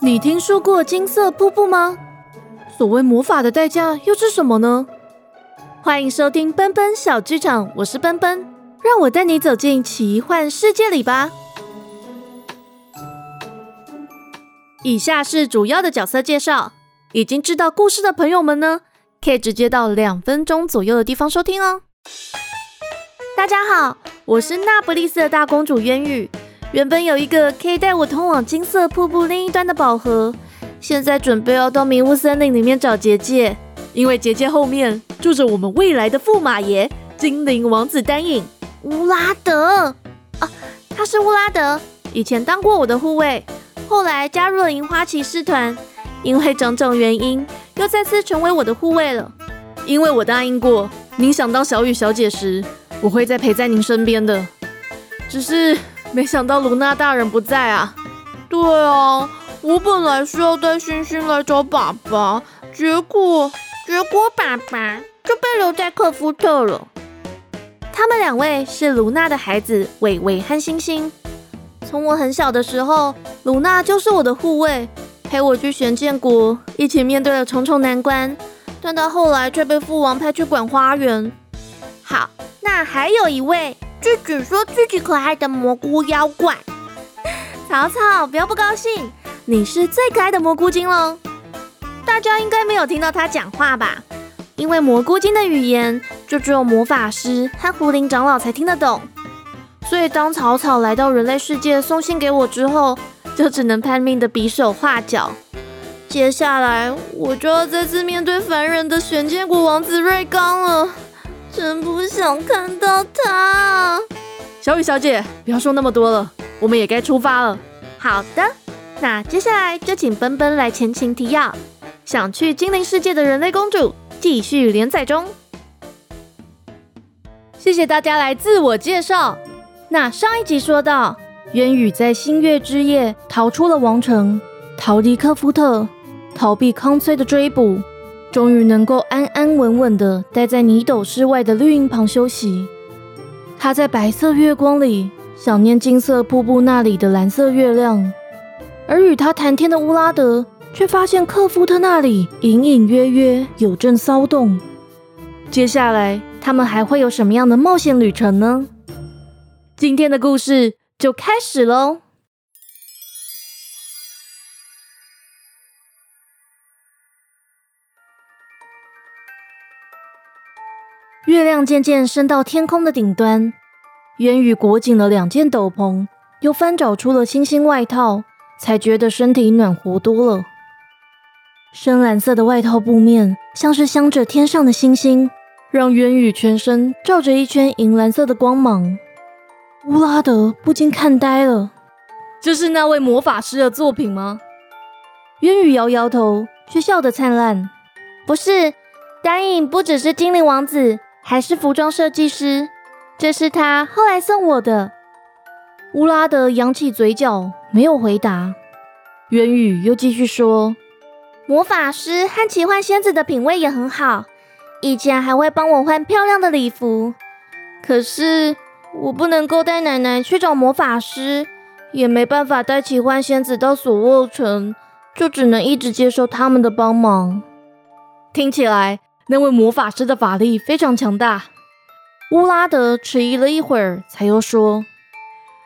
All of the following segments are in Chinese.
你听说过金色瀑布吗？所谓魔法的代价又是什么呢？欢迎收听奔奔小剧场，我是奔奔，让我带你走进奇幻世界里吧。以下是主要的角色介绍，已经知道故事的朋友们呢，可以直接到两分钟左右的地方收听哦。大家好，我是那不勒斯的大公主渊羽。原本有一个可以带我通往金色瀑布另一端的宝盒，现在准备要到迷雾森林里面找结界，因为结界后面住着我们未来的驸马爷精灵王子丹影。乌拉德。啊，他是乌拉德，以前当过我的护卫，后来加入了银花骑士团，因为种种原因又再次成为我的护卫了。因为我答应过，您想当小雨小姐时，我会再陪在您身边的，只是。没想到卢娜大人不在啊！对啊，我本来是要带星星来找爸爸，结果结果爸爸就被留在克夫特了。他们两位是卢娜的孩子伟伟和星星。从我很小的时候，卢娜就是我的护卫，陪我去玄剑国，一起面对了重重难关。但到后来却被父王派去管花园。好，那还有一位。就只说自己可爱的蘑菇妖怪，草草，不要不高兴，你是最可爱的蘑菇精喽。大家应该没有听到他讲话吧？因为蘑菇精的语言就只有魔法师和狐灵长老才听得懂，所以当草草来到人类世界送信给我之后，就只能拼命的比手画脚。接下来我就要再次面对凡人的玄剑国王子瑞刚了。真不想看到他，小雨小姐，不要说那么多了，我们也该出发了。好的，那接下来就请奔奔来前情提要。想去精灵世界的人类公主继续连载中。谢谢大家来自我介绍。那上一集说到，渊羽在星月之夜逃出了王城，逃离科夫特，逃避康崔的追捕。终于能够安安稳稳的待在泥斗室外的绿荫旁休息。他在白色月光里想念金色瀑布那里的蓝色月亮，而与他谈天的乌拉德却发现克夫特那里隐隐约约有阵骚动。接下来他们还会有什么样的冒险旅程呢？今天的故事就开始喽。月亮渐渐升到天空的顶端，渊宇裹紧了两件斗篷，又翻找出了星星外套，才觉得身体暖和多了。深蓝色的外套布面像是镶着天上的星星，让渊宇全身照着一圈银蓝色的光芒。乌拉德不禁看呆了：“这是那位魔法师的作品吗？”渊宇摇摇头，却笑得灿烂：“不是，丹影不只是精灵王子。”还是服装设计师，这是他后来送我的。乌拉德扬起嘴角，没有回答。渊宇又继续说：“魔法师和奇幻仙子的品味也很好，以前还会帮我换漂亮的礼服。可是我不能够带奶奶去找魔法师，也没办法带奇幻仙子到索沃城，就只能一直接受他们的帮忙。听起来……”那位魔法师的法力非常强大。乌拉德迟疑了一会儿，才又说：“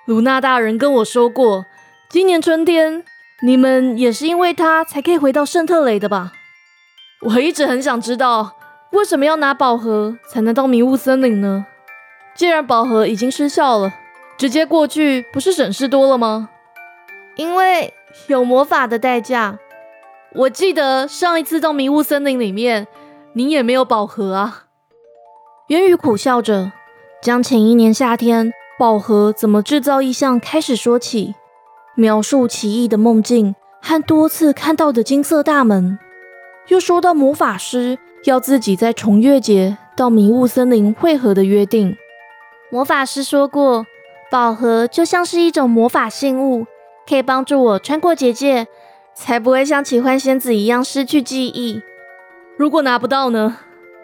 卢娜大人跟我说过，今年春天你们也是因为他才可以回到圣特雷的吧？我一直很想知道，为什么要拿宝盒才能到迷雾森林呢？既然宝盒已经失效了，直接过去不是省事多了吗？因为有魔法的代价。我记得上一次到迷雾森林里面。”你也没有宝盒啊！元宇苦笑着，将前一年夏天宝盒怎么制造异象开始说起，描述奇异的梦境和多次看到的金色大门，又说到魔法师要自己在重月节到迷雾森林汇合的约定。魔法师说过，宝盒就像是一种魔法信物，可以帮助我穿过结界，才不会像奇幻仙子一样失去记忆。如果拿不到呢？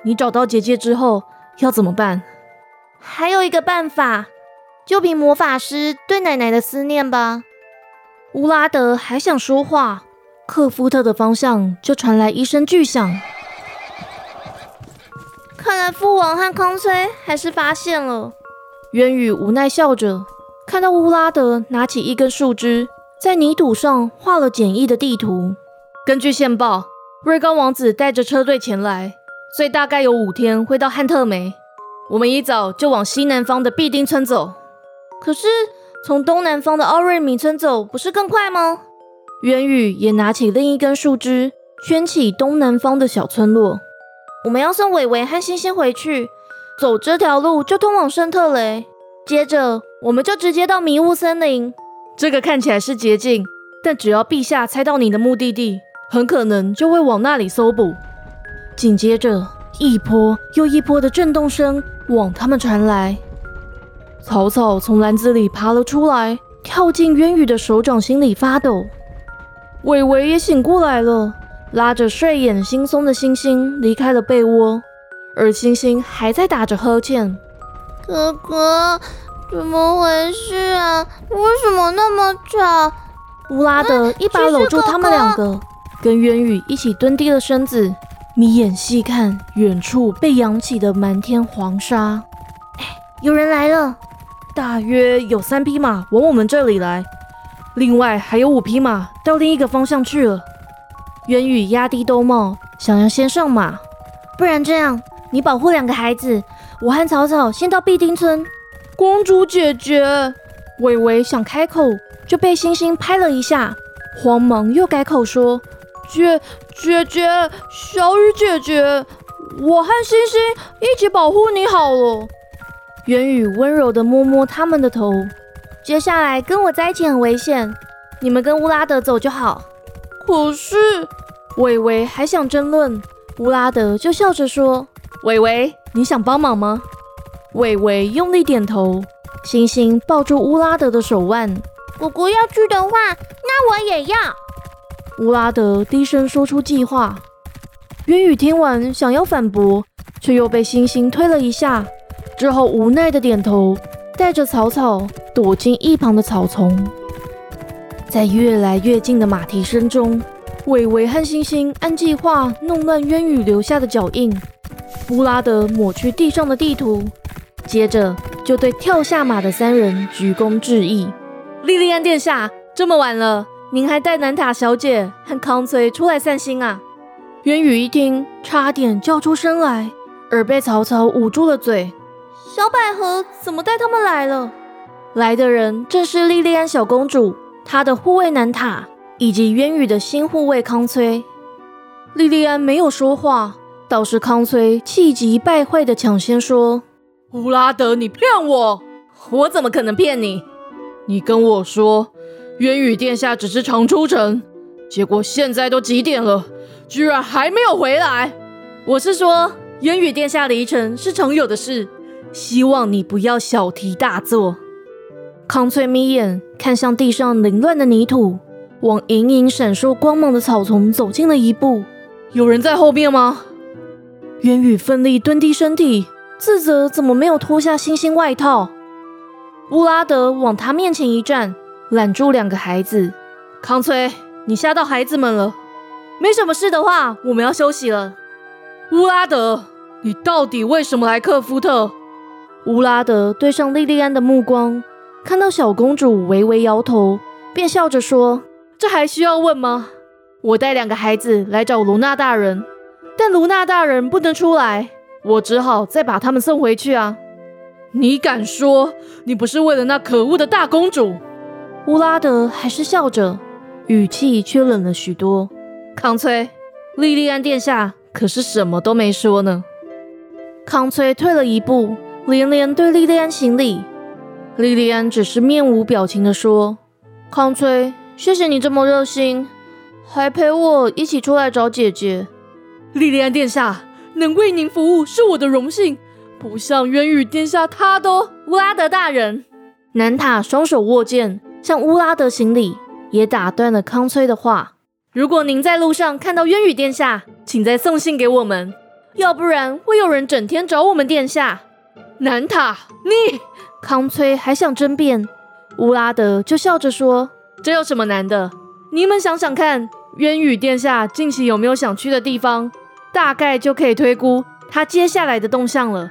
你找到结界之后要怎么办？还有一个办法，就凭魔法师对奶奶的思念吧。乌拉德还想说话，克夫特的方向就传来一声巨响。看来父王和康崔还是发现了。渊羽无奈笑着，看到乌拉德拿起一根树枝，在泥土上画了简易的地图。根据线报，瑞刚王子带着车队前来，所以大概有五天会到汉特梅。我们一早就往西南方的必丁村走。可是从东南方的奥瑞米村走，不是更快吗？渊宇也拿起另一根树枝，圈起东南方的小村落。我们要送伟伟和星星回去，走这条路就通往圣特雷，接着我们就直接到迷雾森林。这个看起来是捷径，但只要陛下猜到你的目的地，很可能就会往那里搜捕。紧接着，一波又一波的震动声往他们传来。草草从篮子里爬了出来，跳进渊羽的手掌心里发抖。伟伟也醒过来了。拉着睡眼惺忪的星星离开了被窝，而星星还在打着呵欠。哥哥，怎么回事啊？为什么那么吵？乌拉德一把搂住他们两个，跟渊羽一起蹲低了身子，眯眼细看远处被扬起的满天黄沙。哎，有人来了！大约有三匹马往我们这里来，另外还有五匹马到另一个方向去了。渊羽压低兜帽，想要先上马。不然这样，你保护两个孩子，我和草草先到必丁村。公主姐姐，伟伟想开口，就被星星拍了一下，慌忙又改口说：“姐姐姐，小雨姐姐，我和星星一起保护你好了。”元宇温柔地摸摸他们的头。接下来跟我在一起很危险，你们跟乌拉德走就好。可是。伟伟还想争论，乌拉德就笑着说：“伟伟，你想帮忙吗？”伟伟用力点头。星星抱住乌拉德的手腕：“果果要去的话，那我也要。”乌拉德低声说出计划。渊宇听完想要反驳，却又被星星推了一下，之后无奈的点头，带着草草躲进一旁的草丛。在越来越近的马蹄声中。伟伟和星星按计划弄乱渊羽留下的脚印，乌拉德抹去地上的地图，接着就对跳下马的三人鞠躬致意。莉莉安殿下，这么晚了，您还带南塔小姐和康崔出来散心啊？渊羽一听，差点叫出声来，而被曹操捂住了嘴。小百合怎么带他们来了？来的人正是莉莉安小公主，她的护卫南塔。以及渊羽的新护卫康崔，莉莉安没有说话，倒是康崔气急败坏的抢先说：“乌拉德，你骗我！我怎么可能骗你？你跟我说渊羽殿下只是常出城，结果现在都几点了，居然还没有回来。我是说渊羽殿下离城是常有的事，希望你不要小题大做。”康翠眯眼看向地上凌乱的泥土。往隐隐闪烁光芒的草丛走近了一步，有人在后面吗？渊羽奋力蹲低身体，自责怎么没有脱下星星外套。乌拉德往他面前一站，揽住两个孩子。康崔，你吓到孩子们了。没什么事的话，我们要休息了。乌拉德，你到底为什么来克夫特？乌拉德对上莉莉安的目光，看到小公主微微摇头，便笑着说。这还需要问吗？我带两个孩子来找卢娜大人，但卢娜大人不能出来，我只好再把他们送回去啊！你敢说你不是为了那可恶的大公主？乌拉德还是笑着，语气却冷了许多。康崔，莉莉安殿下可是什么都没说呢。康崔退了一步，连连对莉莉安行礼。莉莉安只是面无表情地说：“康崔。”谢谢你这么热心，还陪我一起出来找姐姐。莉莉安殿下能为您服务是我的荣幸，不像渊羽殿下，他都乌拉德大人。南塔双手握剑向乌拉德行礼，也打断了康崔的话。如果您在路上看到渊羽殿下，请再送信给我们，要不然会有人整天找我们殿下。南塔，你康崔还想争辩，乌拉德就笑着说：“这有什么难的？你们想想看，渊羽殿下近期有没有想去的地方？大概就可以推估他接下来的动向了。”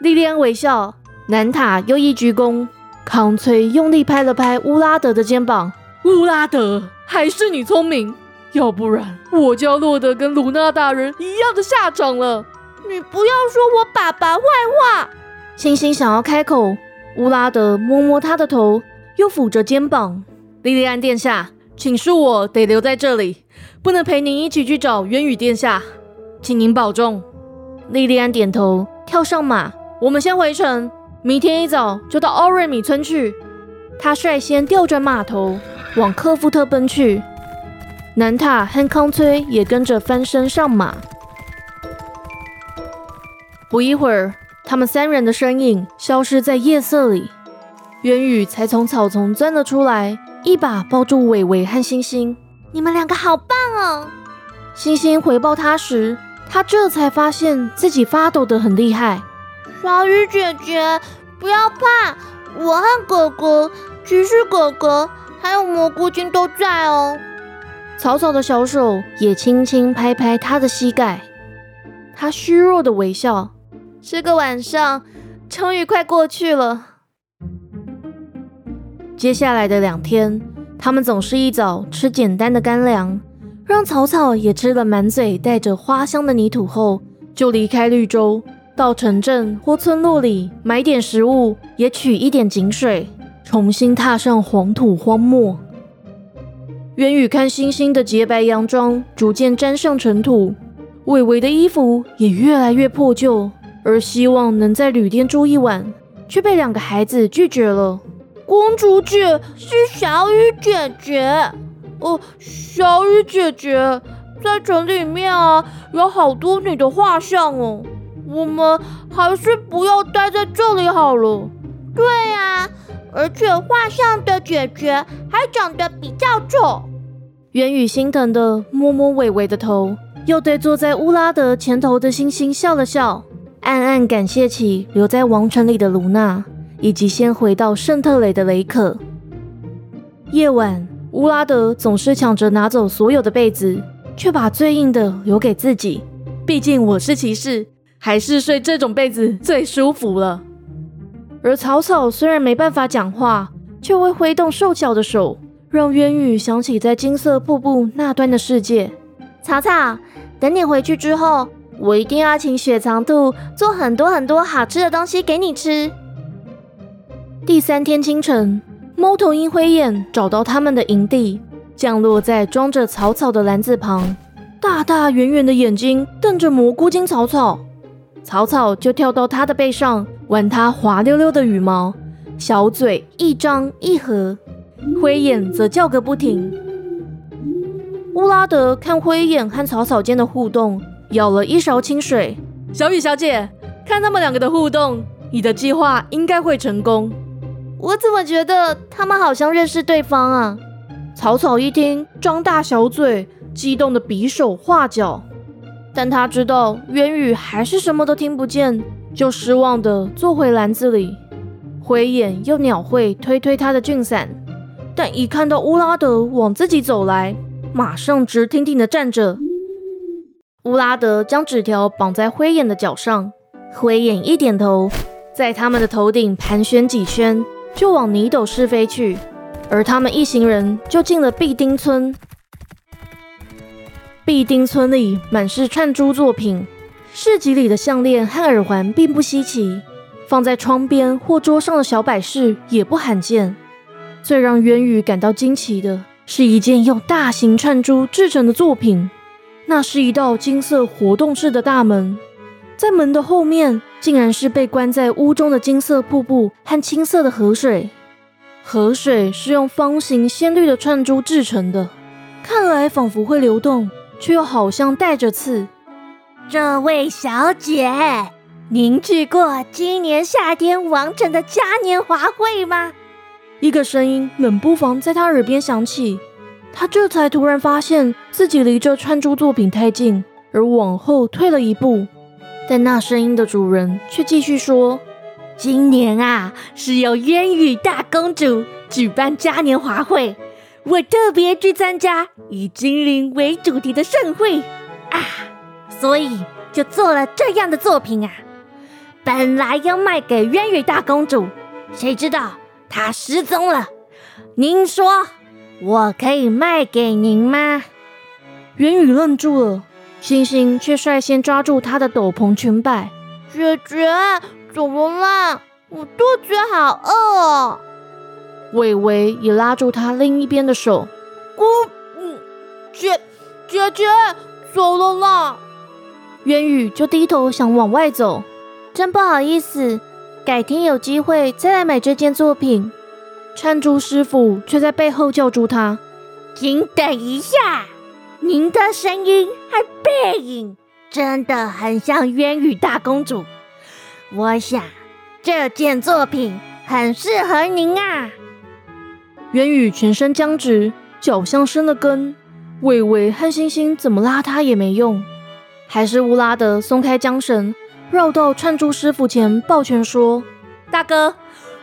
莉莉安微笑，南塔又一鞠躬，康崔用力拍了拍乌拉德的肩膀：“乌拉德，还是你聪明，要不然我就要落得跟鲁娜大人一样的下场了。”你不要说我爸爸坏话。星星想要开口，乌拉德摸摸他的头，又抚着肩膀。莉莉安殿下，请恕我得留在这里，不能陪您一起去找渊羽殿下，请您保重。莉莉安点头，跳上马，我们先回城，明天一早就到奥瑞米村去。他率先调转马头，往科夫特奔去。南塔和康崔也跟着翻身上马。不一会儿，他们三人的身影消失在夜色里。渊宇才从草丛钻了出来，一把抱住伟伟和星星。你们两个好棒哦！星星回报他时，他这才发现自己发抖得很厉害。小雨姐姐，不要怕，我和哥哥、骑士哥哥还有蘑菇精都在哦。草草的小手也轻轻拍拍他的膝盖。他虚弱的微笑。这个晚上终于快过去了。接下来的两天，他们总是一早吃简单的干粮，让草草也吃了满嘴带着花香的泥土后，就离开绿洲，到城镇或村落里买点食物，也取一点井水，重新踏上黄土荒漠。渊宇看星星的洁白洋装逐渐沾上尘土，伟伟的衣服也越来越破旧。而希望能在旅店住一晚，却被两个孩子拒绝了。公主姐是小雨姐姐哦，小雨姐姐在城里面啊，有好多你的画像哦。我们还是不要待在这里好了。对啊，而且画像的姐姐还长得比较丑。元宇心疼的摸摸伟伟的头，又对坐在乌拉德前头的星星笑了笑。暗暗感谢起留在王城里的卢娜，以及先回到圣特雷的雷可。夜晚，乌拉德总是抢着拿走所有的被子，却把最硬的留给自己。毕竟我是骑士，还是睡这种被子最舒服了。而草草虽然没办法讲话，却会挥动瘦小的手，让渊羽想起在金色瀑布那端的世界。草草，等你回去之后。我一定要请雪藏兔做很多很多好吃的东西给你吃。第三天清晨，猫头鹰灰眼找到他们的营地，降落在装着草草的篮子旁，大大圆圆的眼睛瞪着蘑菇精草草，草草就跳到它的背上吻它滑溜溜的羽毛，小嘴一张一合，灰眼则叫个不停。乌拉德看灰眼和草草间的互动。舀了一勺清水，小雨小姐，看他们两个的互动，你的计划应该会成功。我怎么觉得他们好像认识对方啊？草草一听，张大小嘴，激动的比手画脚，但他知道渊羽还是什么都听不见，就失望的坐回篮子里。灰眼又鸟喙推推他的俊伞，但一看到乌拉德往自己走来，马上直挺挺的站着。乌拉德将纸条绑在灰眼的脚上，灰眼一点头，在他们的头顶盘旋几圈，就往泥斗室飞去。而他们一行人就进了毕丁村。毕丁村里满是串珠作品，市集里的项链和耳环并不稀奇，放在窗边或桌上的小摆饰也不罕见。最让渊羽感到惊奇的是一件用大型串珠制成的作品。那是一道金色活动式的大门，在门的后面竟然是被关在屋中的金色瀑布和青色的河水。河水是用方形鲜绿的串珠制成的，看来仿佛会流动，却又好像带着刺。这位小姐，您去过今年夏天王城的嘉年华会吗？一个声音冷不防在他耳边响起。他这才突然发现自己离这串珠作品太近，而往后退了一步。但那声音的主人却继续说：“今年啊，是由渊羽大公主举办嘉年华会，我特别去参加以精灵为主题的盛会啊，所以就做了这样的作品啊。本来要卖给渊羽大公主，谁知道她失踪了。您说我可以卖给您吗？渊羽愣住了，星星却率先抓住他的斗篷裙摆。姐姐，怎么啦？我肚子好饿哦。伟伟也拉住他另一边的手。姑，嗯，姐，姐姐，走了啦。渊宇就低头想往外走。真不好意思，改天有机会再来买这件作品。串珠师傅却在背后叫住他：“请等一下，您的声音和背影真的很像渊羽大公主。我想这件作品很适合您啊。”渊羽全身僵直，脚像生了根。伟伟和星星怎么拉他也没用，还是乌拉德松开缰绳，绕到串珠师傅前抱拳说：“大哥。”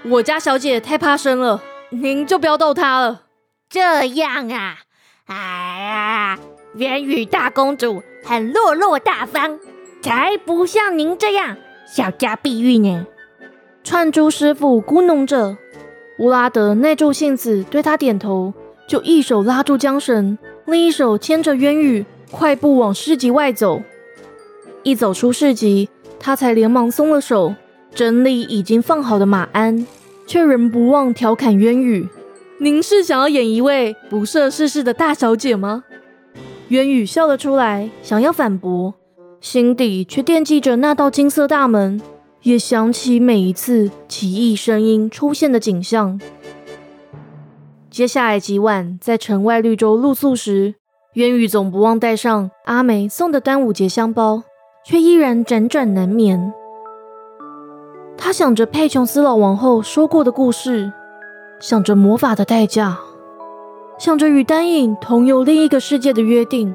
我家小姐太怕生了，您就不要逗她了。这样啊，哎呀，元宇大公主很落落大方，才不像您这样小家碧玉呢。串珠师傅咕哝着，乌拉德耐住性子对他点头，就一手拉住缰绳，另一手牵着渊宇，快步往市集外走。一走出市集，他才连忙松了手。整理已经放好的马鞍，却仍不忘调侃渊羽：“您是想要演一位不涉世事的大小姐吗？”渊羽笑了出来，想要反驳，心底却惦记着那道金色大门，也想起每一次奇异声音出现的景象。接下来几晚在城外绿洲露宿时，渊羽总不忘带上阿梅送的端午节香包，却依然辗转难眠。他想着佩琼斯老王后说过的故事，想着魔法的代价，想着与丹影同游另一个世界的约定，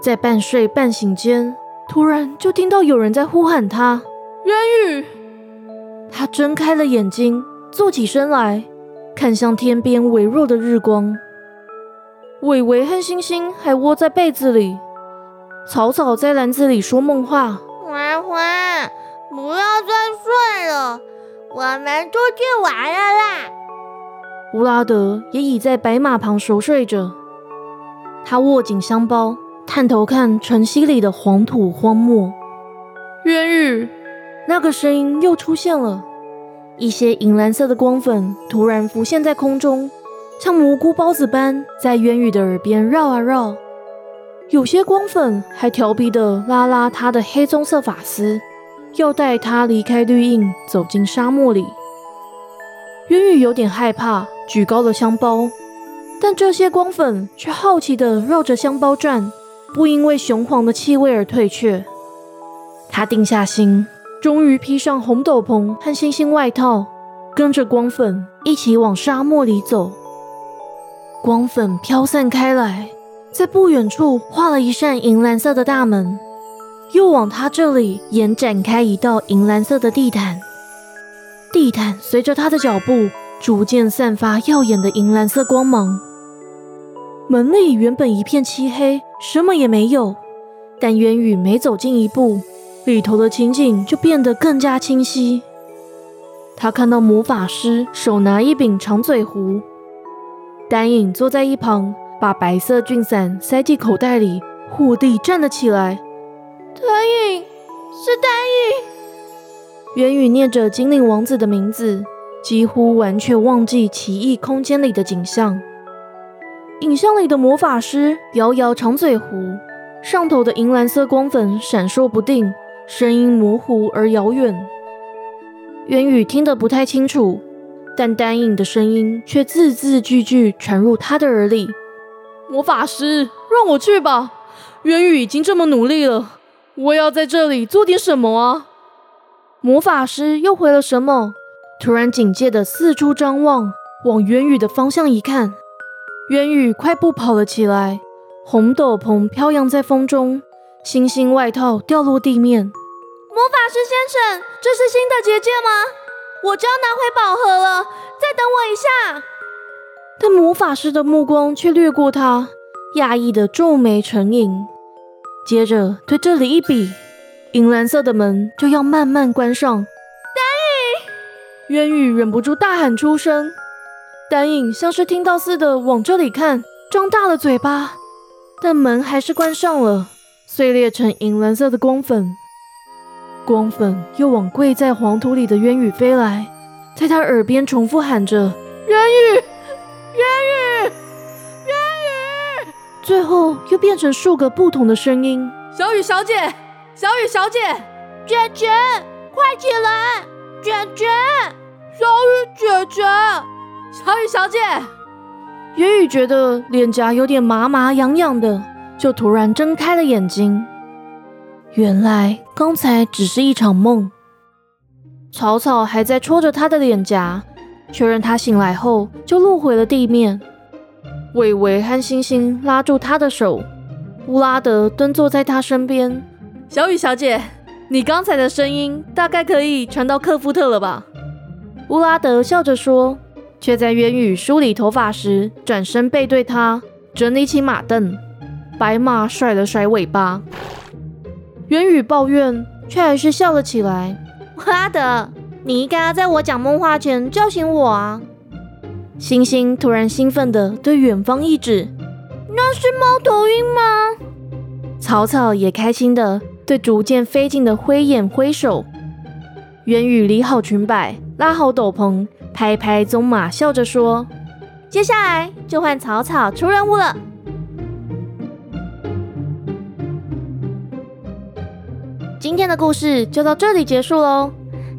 在半睡半醒间，突然就听到有人在呼喊他：“渊羽！”他睁开了眼睛，坐起身来，看向天边微弱的日光。伟伟和星星还窝在被子里，草草在篮子里说梦话。欢欢。不要再睡了，我们出去玩了啦！乌拉德也倚在白马旁熟睡着，他握紧香包，探头看晨曦里的黄土荒漠。渊羽，那个声音又出现了，一些银蓝色的光粉突然浮现在空中，像蘑菇包子般在渊羽的耳边绕啊绕，有些光粉还调皮的拉拉他的黑棕色发丝。要带他离开绿荫，走进沙漠里。渊羽有点害怕，举高了香包，但这些光粉却好奇地绕着香包转，不因为雄黄的气味而退却。他定下心，终于披上红斗篷和星星外套，跟着光粉一起往沙漠里走。光粉飘散开来，在不远处画了一扇银蓝色的大门。又往他这里延展开一道银蓝色的地毯，地毯随着他的脚步逐渐散发耀眼的银蓝色光芒。门里原本一片漆黑，什么也没有，但渊羽每走近一步，里头的情景就变得更加清晰。他看到魔法师手拿一柄长嘴壶，丹影坐在一旁，把白色菌伞塞进口袋里，霍地站了起来。丹影，是丹影。元宇念着精灵王子的名字，几乎完全忘记奇异空间里的景象。影像里的魔法师摇摇长嘴壶，上头的银蓝色光粉闪烁不定，声音模糊而遥远。元宇听得不太清楚，但丹影的声音却字字句句传入他的耳里。魔法师，让我去吧！元宇已经这么努力了。我要在这里做点什么啊！魔法师又回了什么？突然警戒的四处张望，往元宇的方向一看，元宇快步跑了起来，红斗篷飘扬在风中，星星外套掉落地面。魔法师先生，这是新的结界吗？我就要拿回宝盒了，再等我一下。但魔法师的目光却掠过他，讶异的皱眉沉吟，接着对这里一比，银蓝色的门就要慢慢关上。丹影，渊羽忍不住大喊出声。丹影像是听到似的往这里看，张大了嘴巴，但门还是关上了，碎裂成银蓝色的光粉。光粉又往跪在黄土里的渊羽飞来，在他耳边重复喊着：“渊羽。”渊羽，渊羽，最后又变成数个不同的声音。小雨小姐，小雨小姐，卷卷，快起来！卷卷，小雨姐姐，小雨小姐。渊羽觉得脸颊有点麻麻痒痒的，就突然睁开了眼睛。原来刚才只是一场梦。草草还在戳着他的脸颊。确认他醒来后，就落回了地面。伟伟和星星拉住他的手，乌拉德蹲坐在他身边。小雨小姐，你刚才的声音大概可以传到克夫特了吧？乌拉德笑着说，却在渊宇梳理头发时转身背对他，整理起马凳。白马甩了甩尾巴，元宇抱怨，却还是笑了起来。乌拉德。你应该要在我讲梦话前叫醒我啊！星星突然兴奋地对远方一指：“那是猫头鹰吗？”草草也开心地对逐渐飞近的灰眼挥手。元宇理好裙摆，拉好斗篷，拍拍棕马，笑着说：“接下来就换草草出任务了。”今天的故事就到这里结束喽。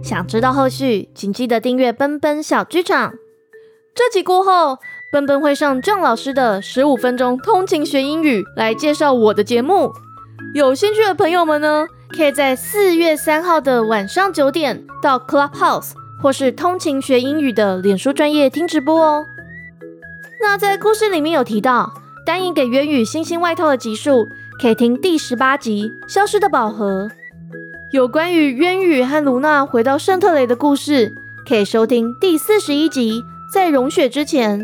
想知道后续，请记得订阅奔奔小剧场。这集过后，奔奔会上郑老师的十五分钟通勤学英语来介绍我的节目。有兴趣的朋友们呢，可以在四月三号的晚上九点到 Clubhouse 或是通勤学英语的脸书专业听直播哦。那在故事里面有提到，单影给渊羽星星外套的集数，可以听第十八集《消失的宝盒》。有关于渊羽和卢娜回到圣特雷的故事，可以收听第四十一集《在融雪之前》。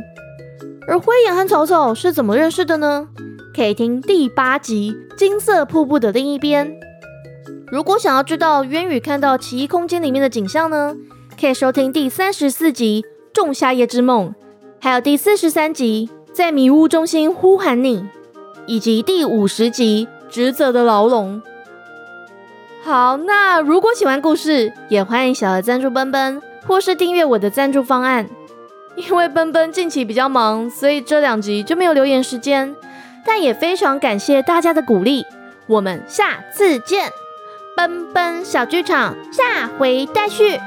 而灰眼和草草是怎么认识的呢？可以听第八集《金色瀑布的另一边》。如果想要知道渊羽看到奇异空间里面的景象呢，可以收听第三十四集《仲夏夜之梦》，还有第四十三集《在迷雾中心呼喊你》，以及第五十集《职责的牢笼》。好，那如果喜欢故事，也欢迎小额赞助奔奔，或是订阅我的赞助方案。因为奔奔近期比较忙，所以这两集就没有留言时间。但也非常感谢大家的鼓励，我们下次见，奔奔小剧场下回待续。